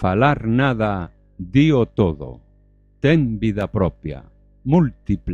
falar nada, dío todo. Ten vida propia, múltiple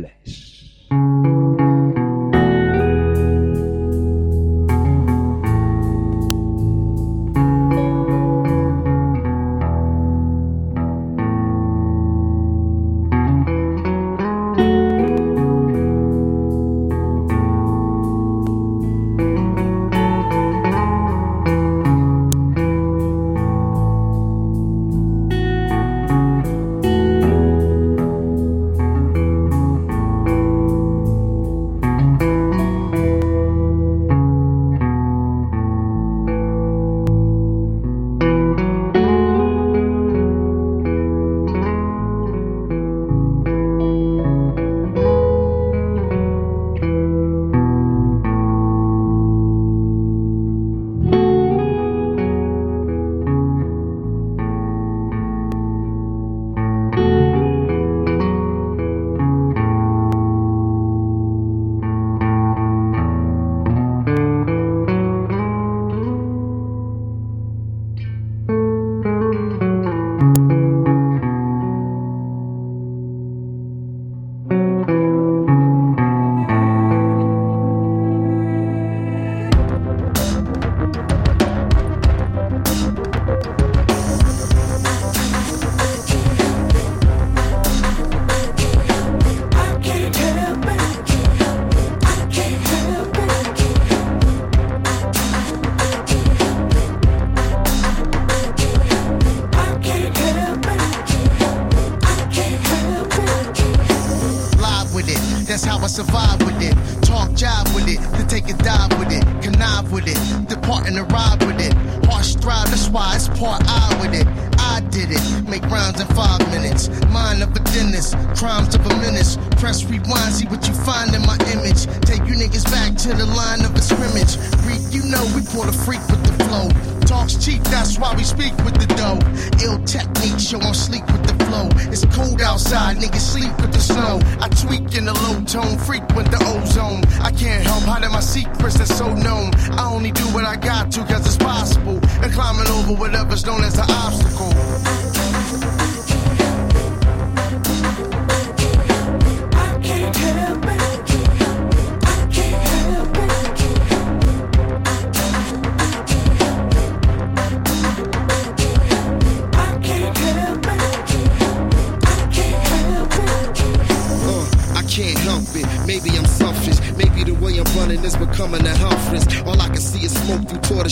part I with it. I did it. Make rounds in five minutes. Mind of a dentist, crimes of a menace. Press rewind, see what you find in my image. Take you niggas back to the line of a scrimmage. Freak, you know we pull the freak with the flow. Talks cheap, that's why we speak with the dough. Ill techniques. show I'm sleek with flow. It's cold outside, niggas sleep with the snow. I tweak in the low tone, frequent the ozone. I can't help hiding my secrets that's so known. I only do what I got to cause it's possible. And climbing over whatever's known as an obstacle.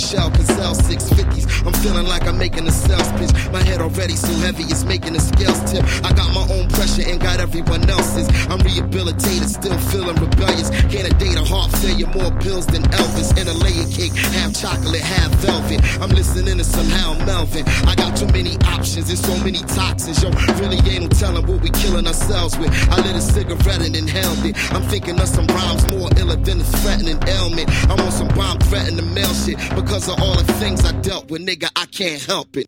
shell, cause Feeling like I'm making a sales pitch. My head already so heavy, it's making the scales tip. I got my own pressure and got everyone else's. I'm rehabilitated, still feeling rebellious. Can't a date a heart failure, more pills than Elvis. In a layer cake, half chocolate, half velvet. I'm listening to somehow Melvin. I got too many options and so many toxins. Yo, really ain't no telling what we killing ourselves with. I lit a cigarette and inhaled it. I'm thinking of some rhymes more iller than a threatening ailment. I'm on some bomb threatening the mail shit because of all the things I dealt with, nigga. I can't help it.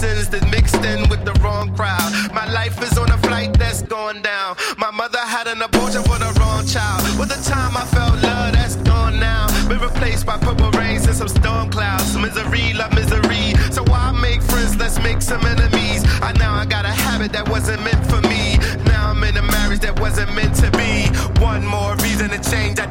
sins that mixed in with the wrong crowd. My life is on a flight that's going down. My mother had an abortion for the wrong child. With the time I felt love that's gone now. Been replaced by purple rains and some storm clouds. Misery, love misery. So why make friends? Let's make some enemies. I now I got a habit that wasn't meant for me. Now I'm in a marriage that wasn't meant to be. One more reason to change. I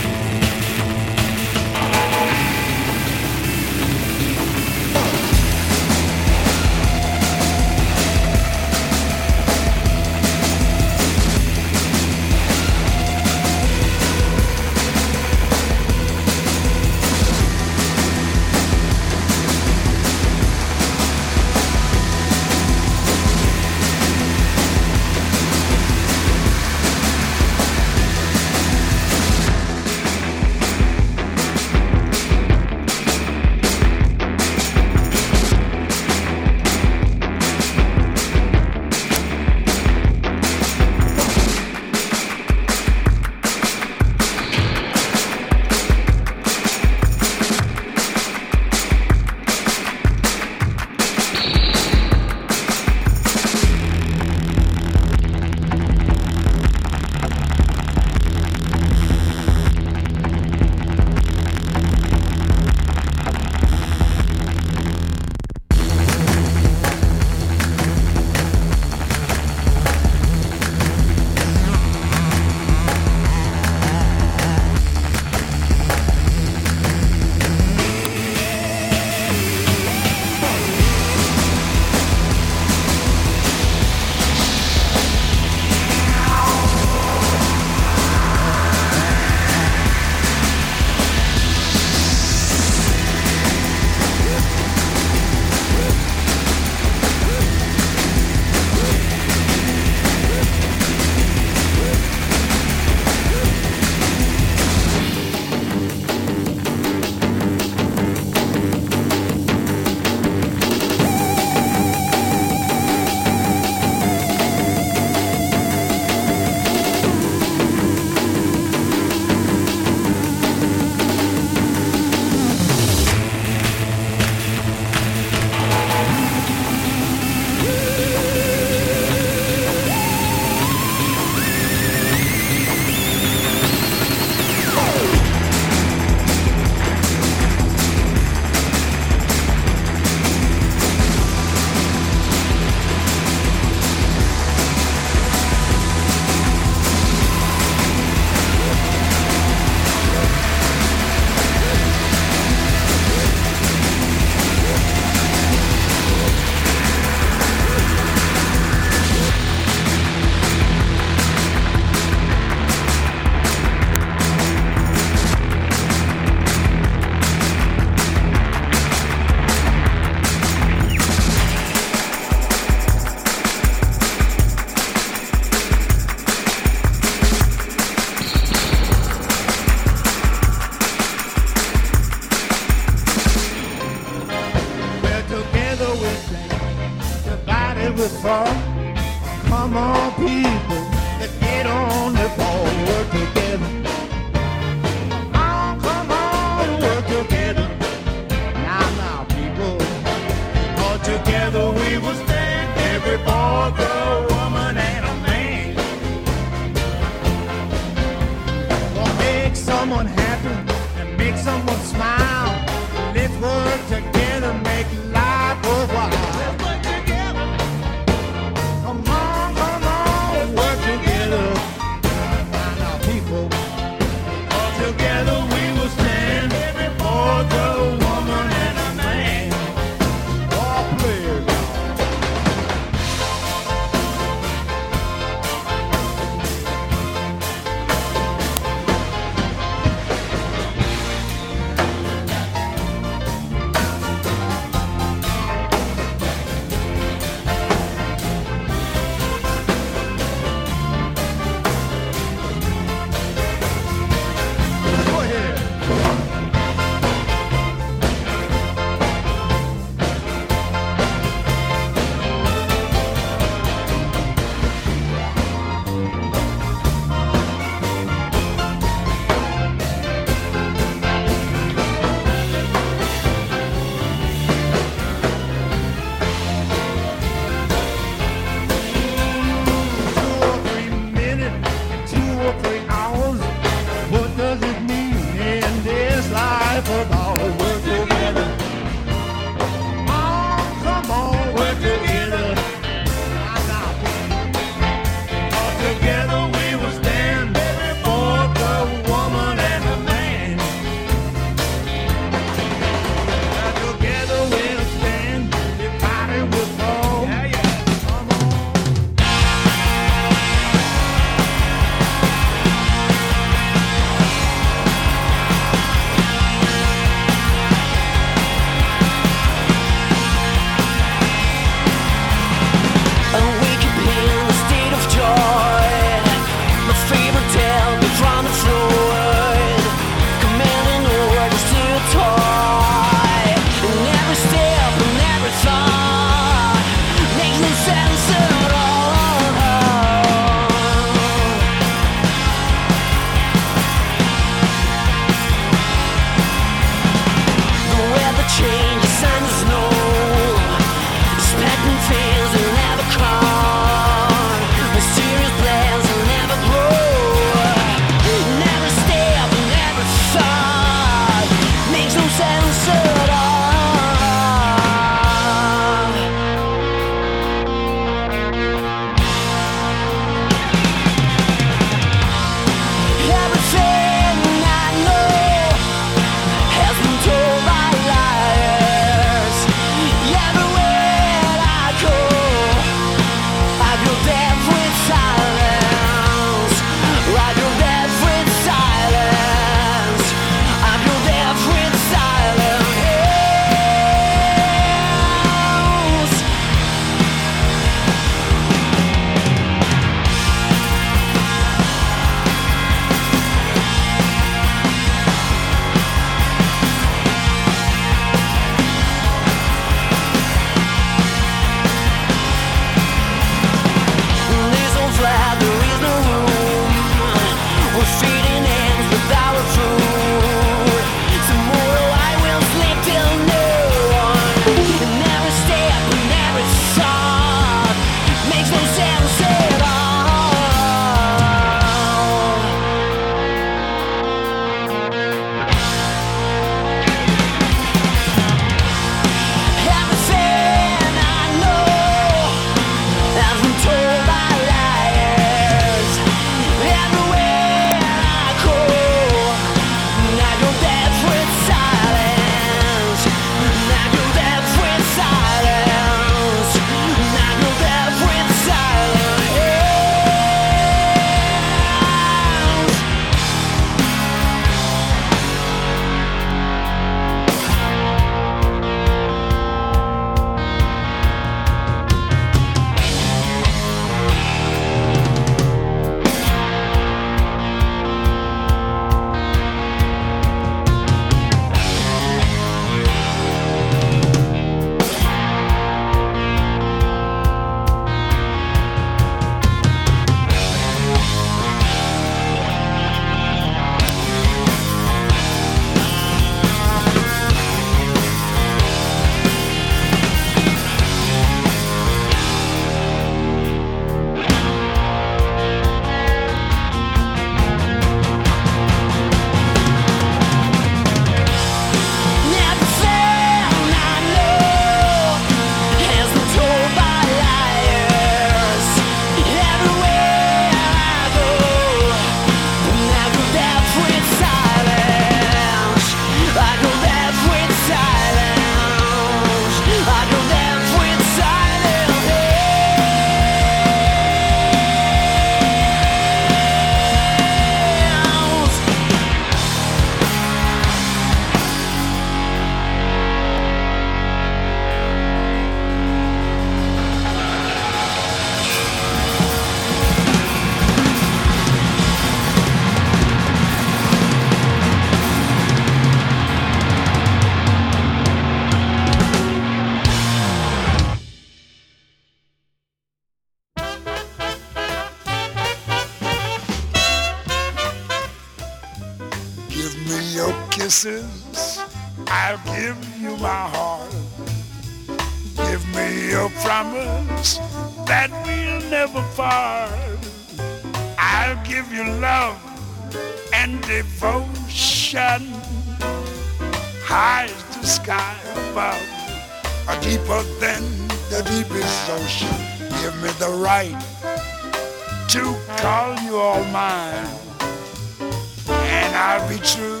I'll be true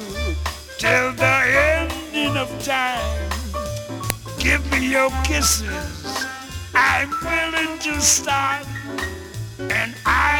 till the ending of time. Give me your kisses. I'm willing to start. And I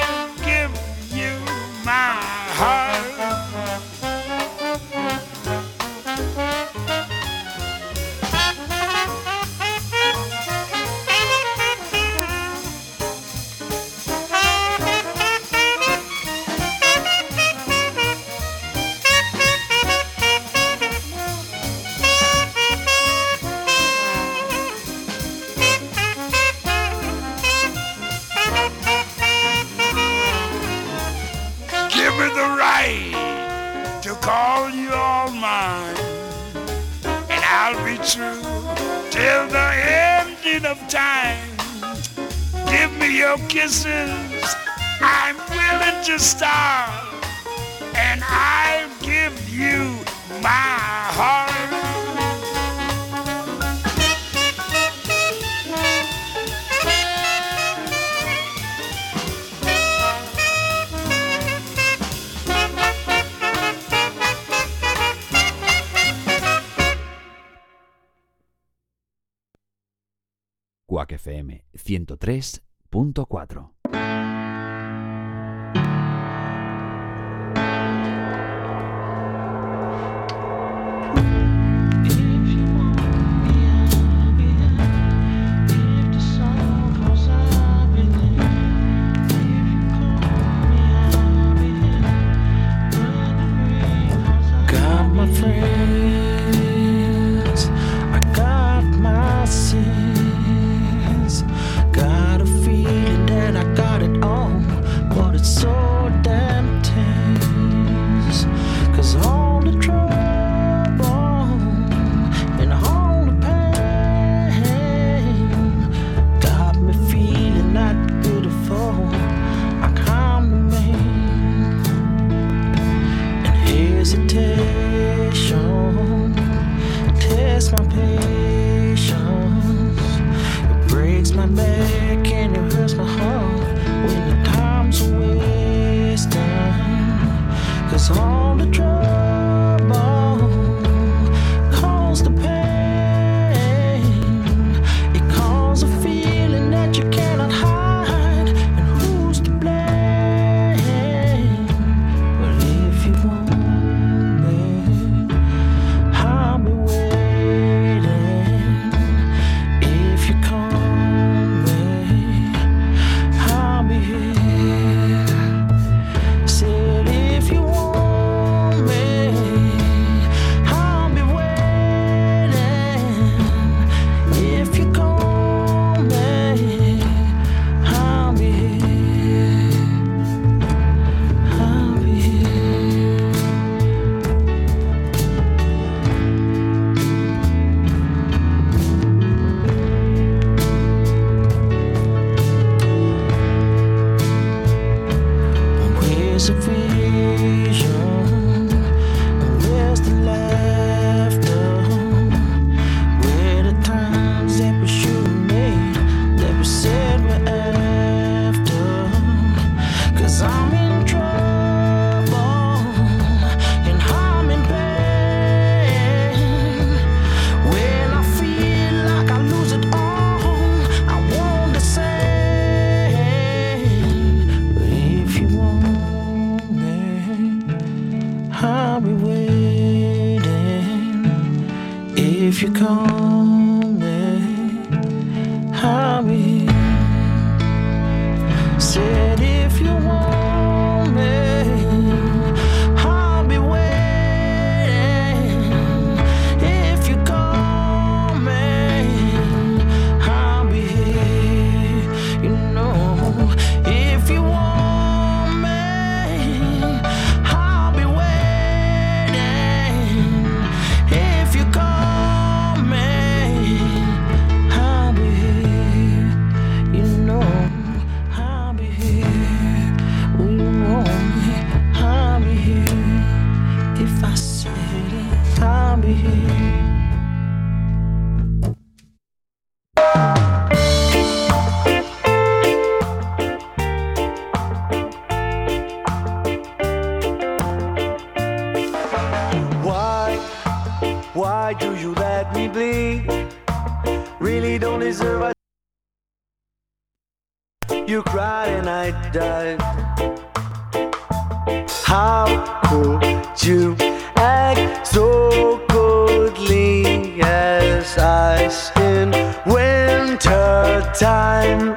time?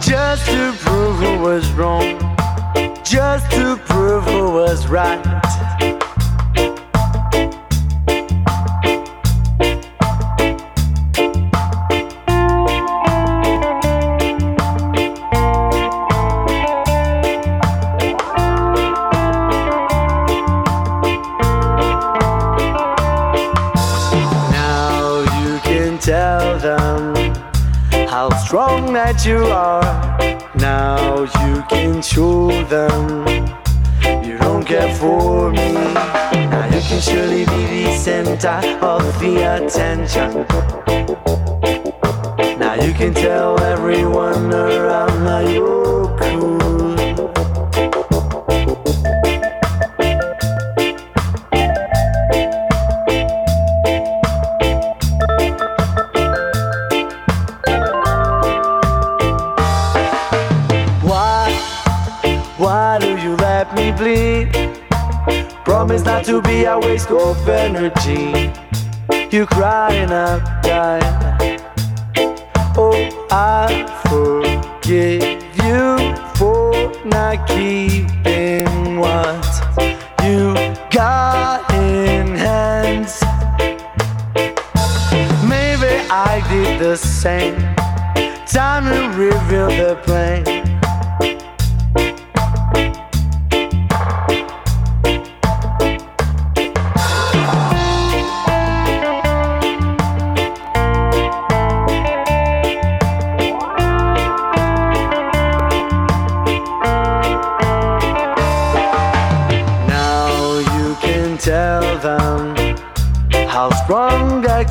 Just to prove who was wrong, you are. Now you can show them you don't care for me. Now you can surely be the center of the attention. Now you can tell everyone around that you're to be a waste of energy. You cry and I die. Oh, I forgive you for not keeping what you got in hands. Maybe I did the same. Time to reveal the plan.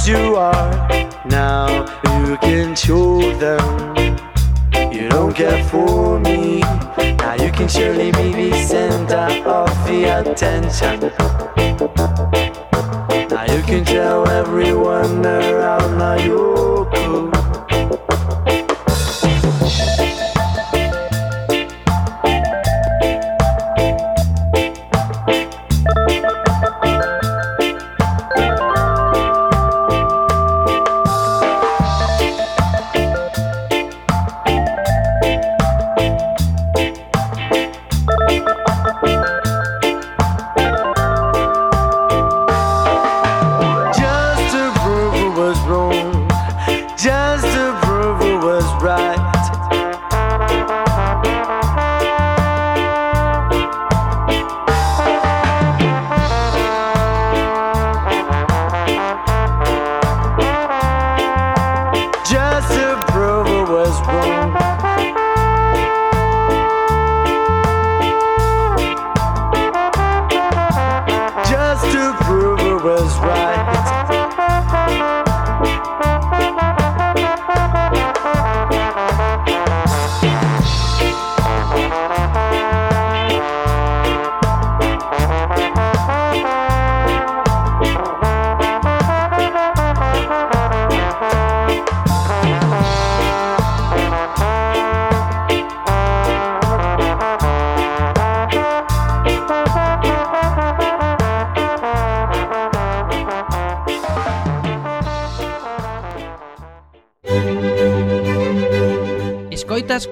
You are. Now you can show them you don't care for me. Now you can surely be the center of the attention. Now you can tell everyone around that you're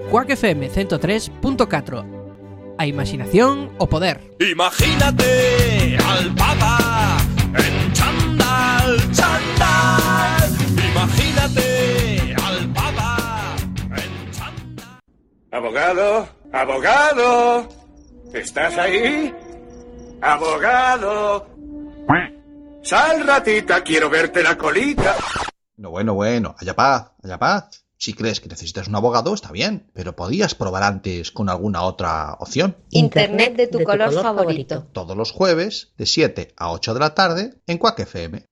Quack FM 103.4 A imaginación o poder Imagínate al Papa en chándal, chándal. Imagínate al Papa en chándal. Abogado, abogado, ¿estás ahí? Abogado. Sal ratita, quiero verte la colita. No, bueno, bueno, haya paz, haya paz. Si crees que necesitas un abogado, está bien, pero podías probar antes con alguna otra opción. Internet de tu, color, favorito. Todos los jueves, de 7 a 8 de la tarde, en Quack FM.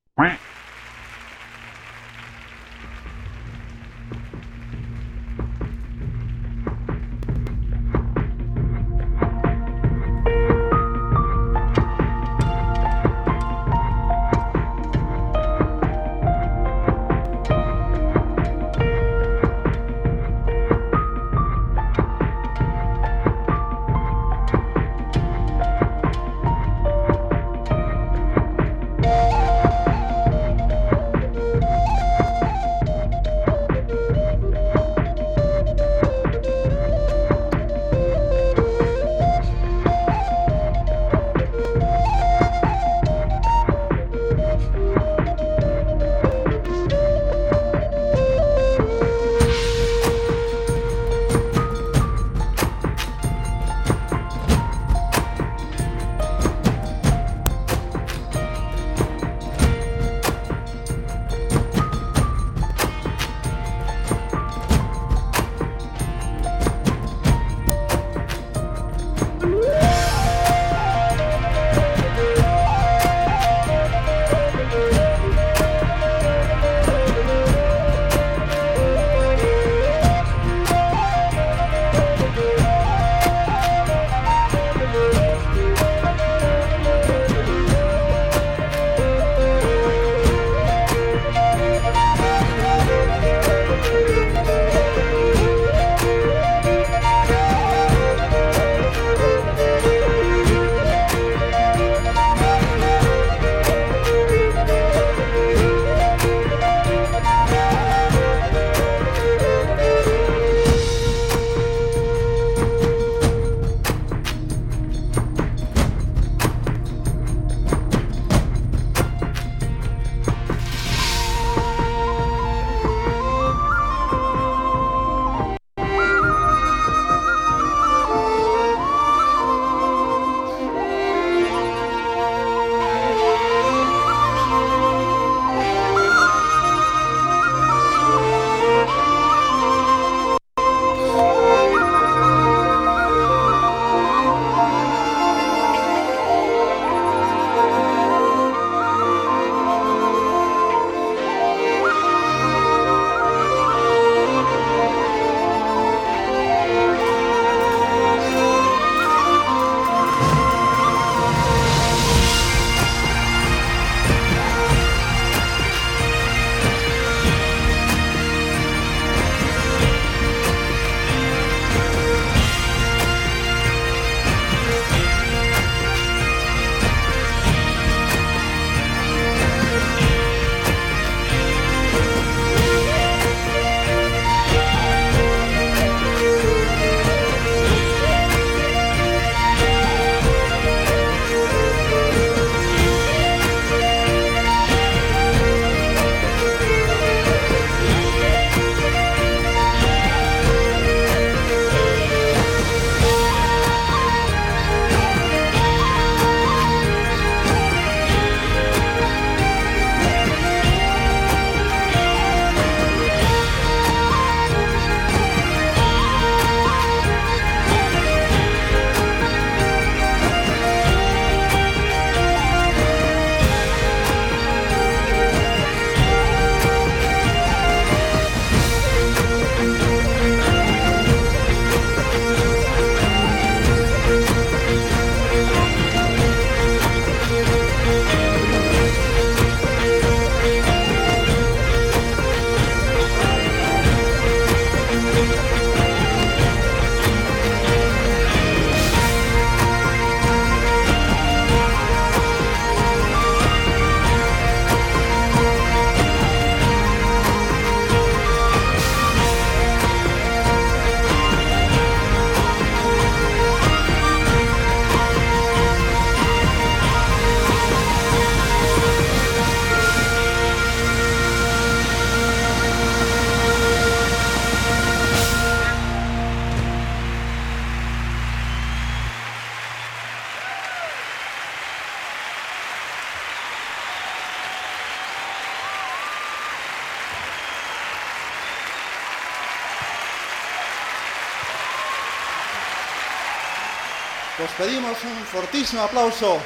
Pedimos un fortísimo aplauso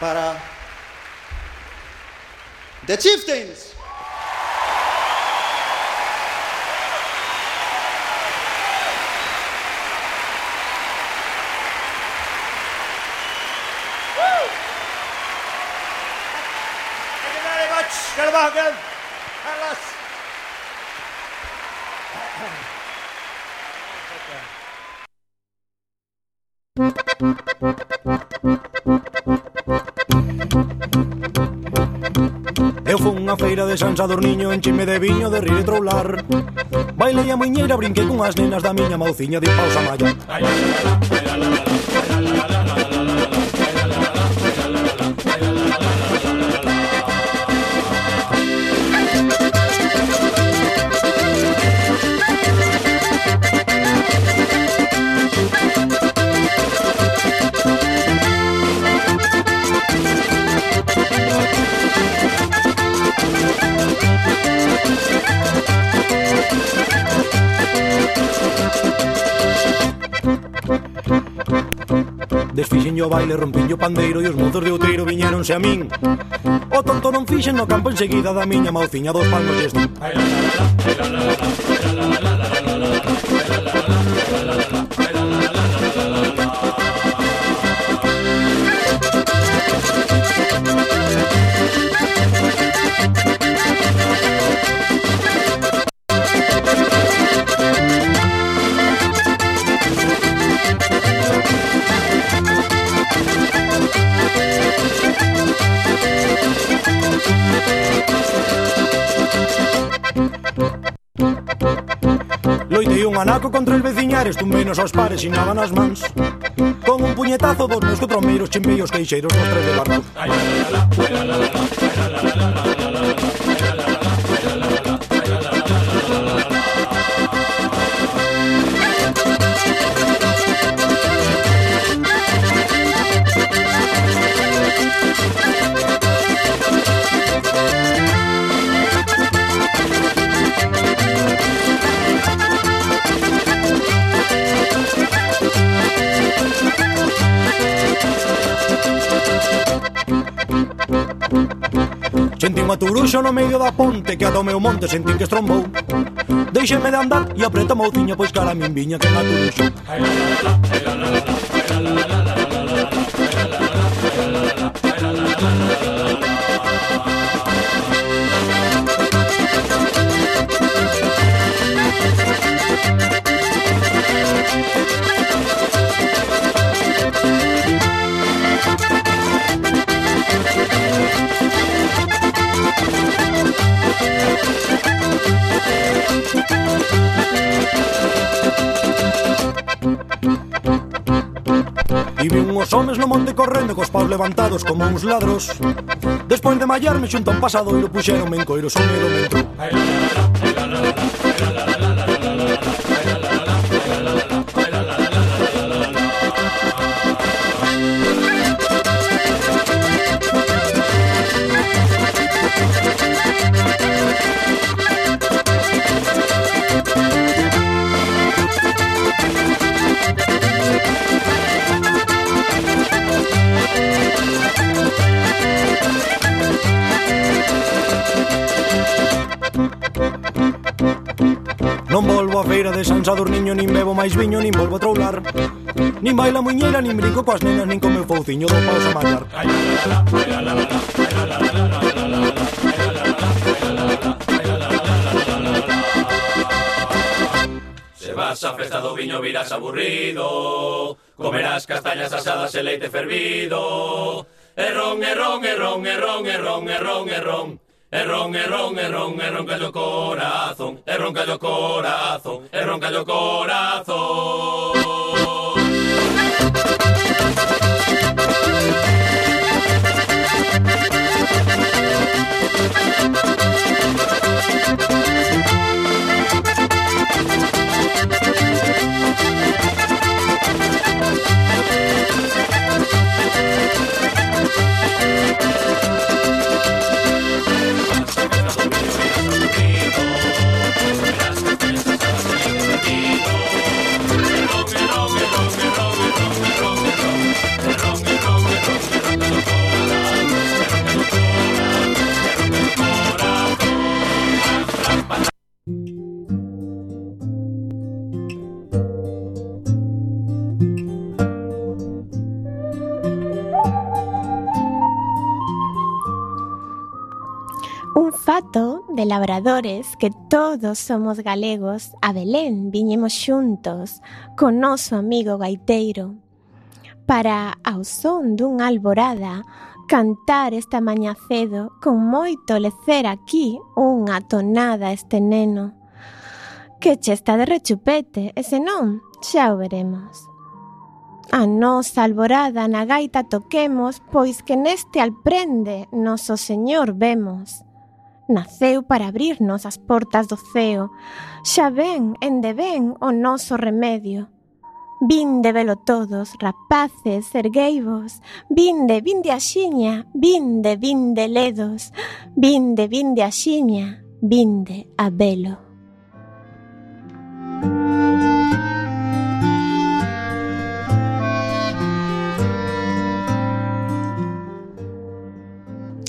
para The Chieftains. Thank you very much. Get back Eu fui a feira de San Sadorniño Enchime de viño de rir e troular Bailei a muñeira, brinquei con as nenas Da miña mauciña de pausa maior Desfixen o baile, rompín o pandeiro E os mozos de outeiro viñeronse a min. O tonto non fixen no campo enseguida Da miña mauciña dos palmos e estou anaco contra el veciñares Tumbinos aos pares e nada nas mans Con un puñetazo dos meus cotromeiros Chimbeios queixeiros nos tres de barro Ai, la, la, la, la, la, la, la, la, la, la, la. Unha turuxa no medio da ponte que a do meu monte sentín que estrombou. Deixeme de andar e apreta o tiño pois cara a min viña que na turuxa Os homes no monte correndo cos paus levantados como uns ladros. Despois de mallarme xunto a un pasadoiro Puxeronme en coiro, son medo me entrou. niño Nin bebo máis viño, nin volvo a troular Nin baila muñeira, nin brinco coas nenas Nin come fouciño do paus a mallar Se vas a festa do viño virás aburrido Comerás castañas asadas e leite fervido Errón, errón, errón, errón, errón, errón, errón, errón El ron, el ron, el corazón, el roncallo corazón, el roncallo corazón. labradores que todos somos galegos, a Belén viñemos xuntos con noso amigo gaiteiro para, ao son dunha alborada, cantar esta mañá cedo con moito lecer aquí unha tonada este neno. Que che está de rechupete, e senón, xa o veremos. A nos alborada na gaita toquemos, pois que neste alprende noso Señor vemos naceu para abrirnos as portas do ceo. Xa ven, endeben o noso remedio. Vinde velo todos, rapaces, ergueivos, vinde, vinde axiña, vinde, vinde ledos, vinde, vinde axiña, vinde a velo.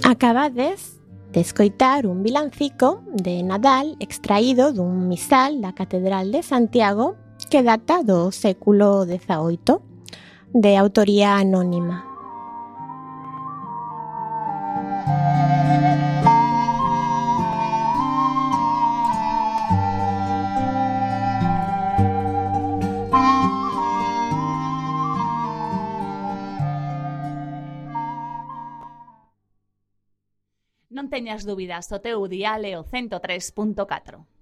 Acabades de un vilancico de Nadal extraído dun misal da Catedral de Santiago que data do século XVIII, de autoría anónima. teñas dúbidas, o teu dial é o 103.4.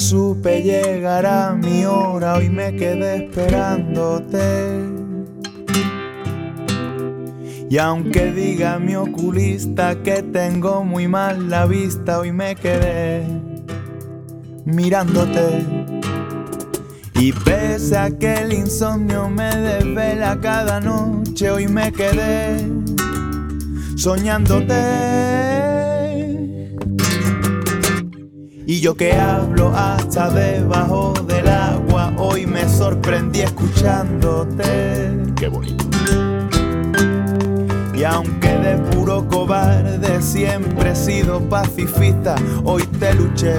supe llegar a mi hora, hoy me quedé esperándote. Y aunque diga mi oculista que tengo muy mal la vista, hoy me quedé mirándote. Y pese a que el insomnio me desvela cada noche, hoy me quedé soñándote. Yo que hablo hasta debajo del agua, hoy me sorprendí escuchándote. Qué bonito. Y aunque de puro cobarde siempre he sido pacifista, hoy te luché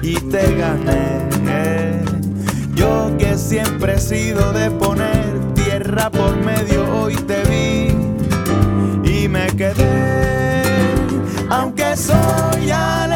y te gané. Yo que siempre he sido de poner tierra por medio, hoy te vi y me quedé. Aunque soy alérgico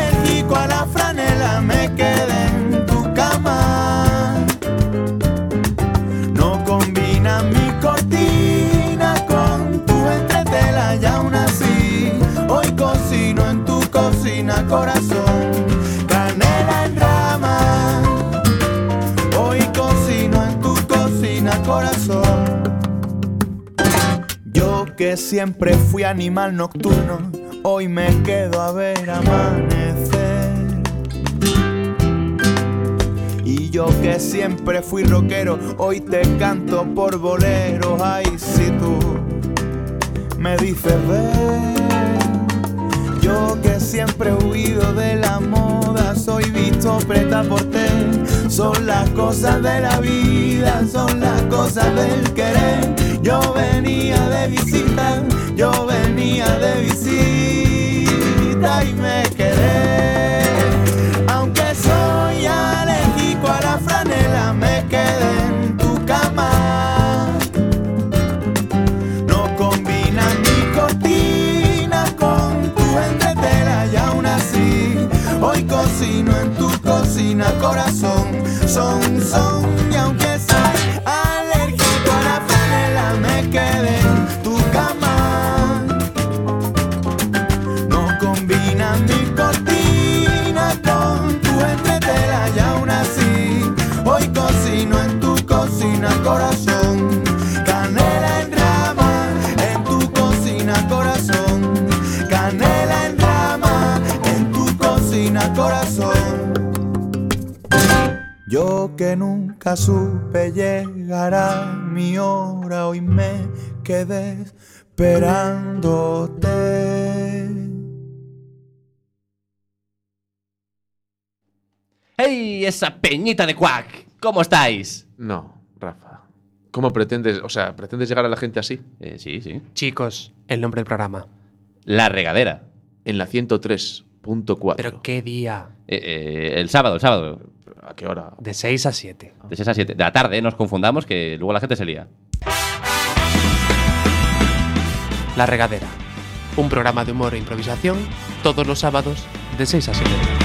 entretela y aún así hoy cocino en tu cocina corazón. Canela en rama, hoy cocino en tu cocina corazón. Yo que siempre fui animal nocturno, hoy me quedo a ver amanecer. Y yo que siempre fui rockero, hoy te canto por boleros. Ay, si tú me dices ver. Yo que siempre he huido de la moda, soy visto preta por té. Son las cosas de la vida, son las cosas del querer. Yo venía de visita, yo venía de visita y me quedé. Aunque soy alérgico a la franela, me quedé tu cocina corazón. Son, son y aunque soy alérgico a la franela, me quedé en tu cama. No combina mi cortina con tu entretela y aún así hoy cocino en tu cocina corazón. Que nunca supe llegar a mi hora, hoy me quedé esperándote. ¡Hey, esa peñita de Quack! ¿Cómo estáis? No, Rafa. ¿Cómo pretendes, o sea, pretendes llegar a la gente así? Eh, sí, sí. Chicos, el nombre del programa. La regadera. En la 103.4. ¿Pero qué día? Eh, eh, el sábado, el sábado. ¿A qué hora? De 6 a 7. De 6 a 7. De la tarde, nos confundamos, que luego la gente se lía. La regadera. Un programa de humor e improvisación todos los sábados de 6 a 7.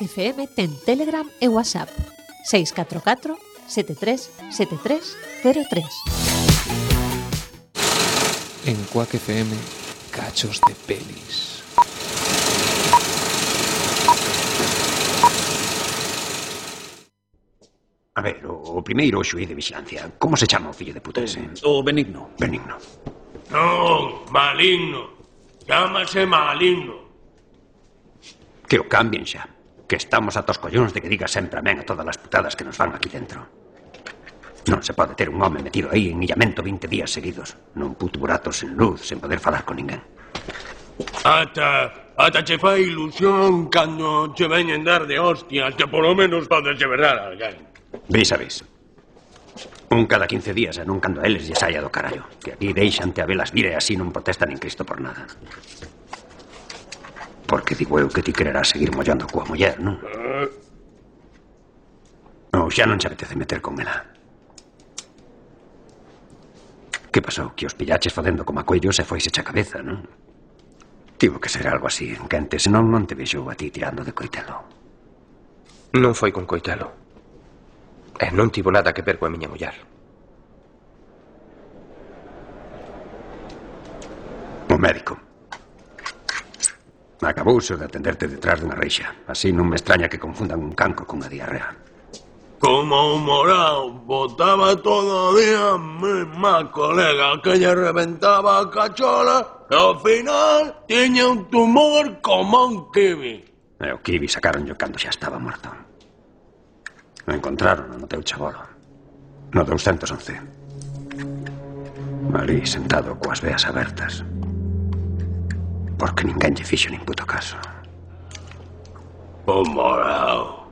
FM ten Telegram e WhatsApp. 644 73 73 03 En Quack FM, cachos de pelis. A ver, o, o primeiro xuí de vixilancia Como se chama o fillo de puta ese? Eh, o Benigno. Benigno. Non, maligno. Chámase maligno. Que o cambien xa que estamos atoscollóns de que diga sempre amén a todas as putadas que nos van aquí dentro. Non se pode ter un home metido aí en illamento 20 días seguidos, nun puto burato sen luz, sen poder falar con ninguén. Ata, ata che fai ilusión cando che veñen dar de hostias que polo menos podes llevar a alguén. Vis a vis. Un cada 15 días e non cando a eles lle saia do carallo. Que aquí deixante a velas vire e así non protestan en Cristo por nada. Porque digo eu que ti quererás seguir mollando coa muller, non? Ou xa non se apetece meter con ela. Que pasou? Que os pillaches facendo como a coellos e foise a cabeza, non? Tivo que ser algo así, en quente, senón non te vexou a ti tirando de coitelo. Non foi con coitelo. E non tivo nada que ver coa miña mullar. O médico Acabouse de atenderte detrás dunha reixa. Así non me extraña que confundan un canco cunha diarrea. Como un morao, botaba todo o día mi má colega que lle reventaba a cachola e ao final tiña un tumor como un kiwi. E o kiwi sacaron yo cando xa estaba morto. O encontraron no teu chabolo. No 211. Ali sentado coas veas abertas. Porque ninguém lhe fixo nem puto caso. Oh, moral.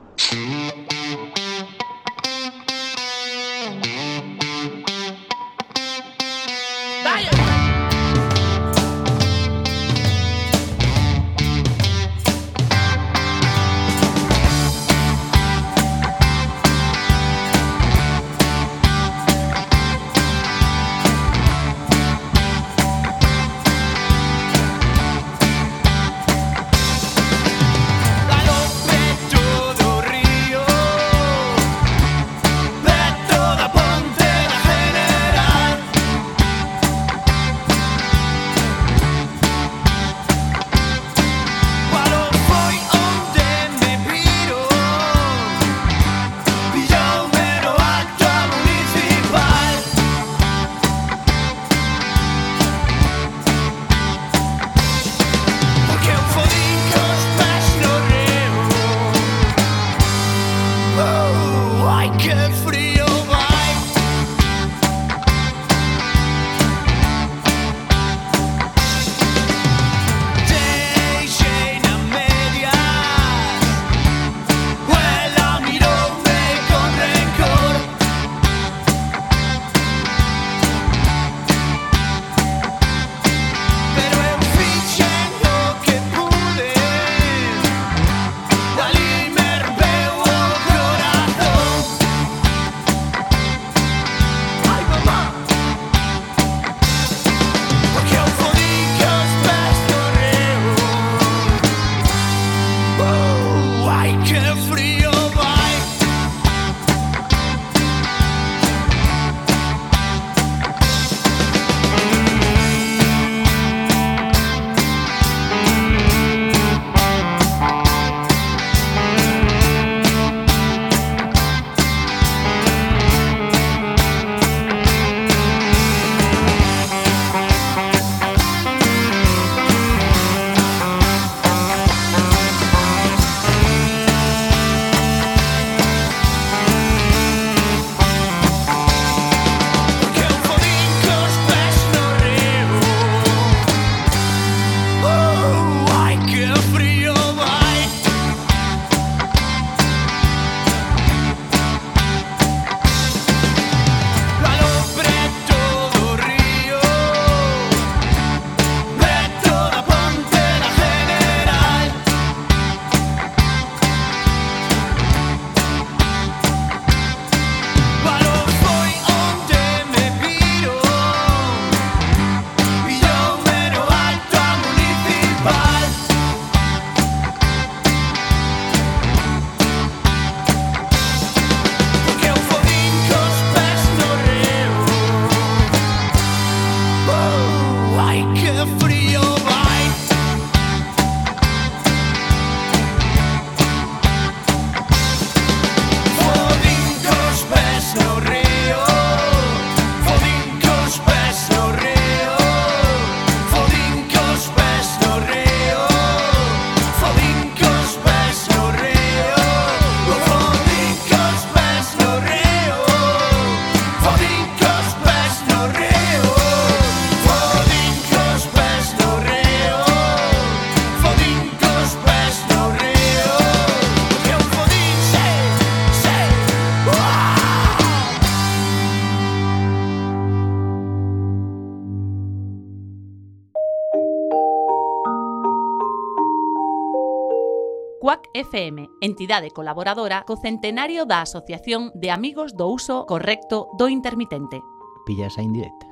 FM, entidade colaboradora co centenario da Asociación de Amigos do Uso Correcto do Intermitente. Pillas a indirecta.